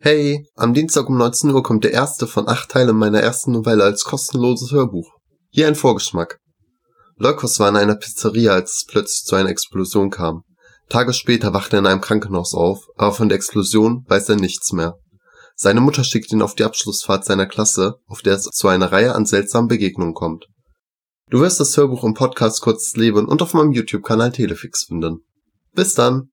Hey, am Dienstag um 19 Uhr kommt der erste von acht Teilen meiner ersten Novelle als kostenloses Hörbuch. Hier ein Vorgeschmack. Leukos war in einer Pizzeria, als es plötzlich zu einer Explosion kam. Tage später wacht er in einem Krankenhaus auf, aber von der Explosion weiß er nichts mehr. Seine Mutter schickt ihn auf die Abschlussfahrt seiner Klasse, auf der es zu einer Reihe an seltsamen Begegnungen kommt. Du wirst das Hörbuch im Podcast Kurzes Leben und auf meinem YouTube-Kanal Telefix finden. Bis dann!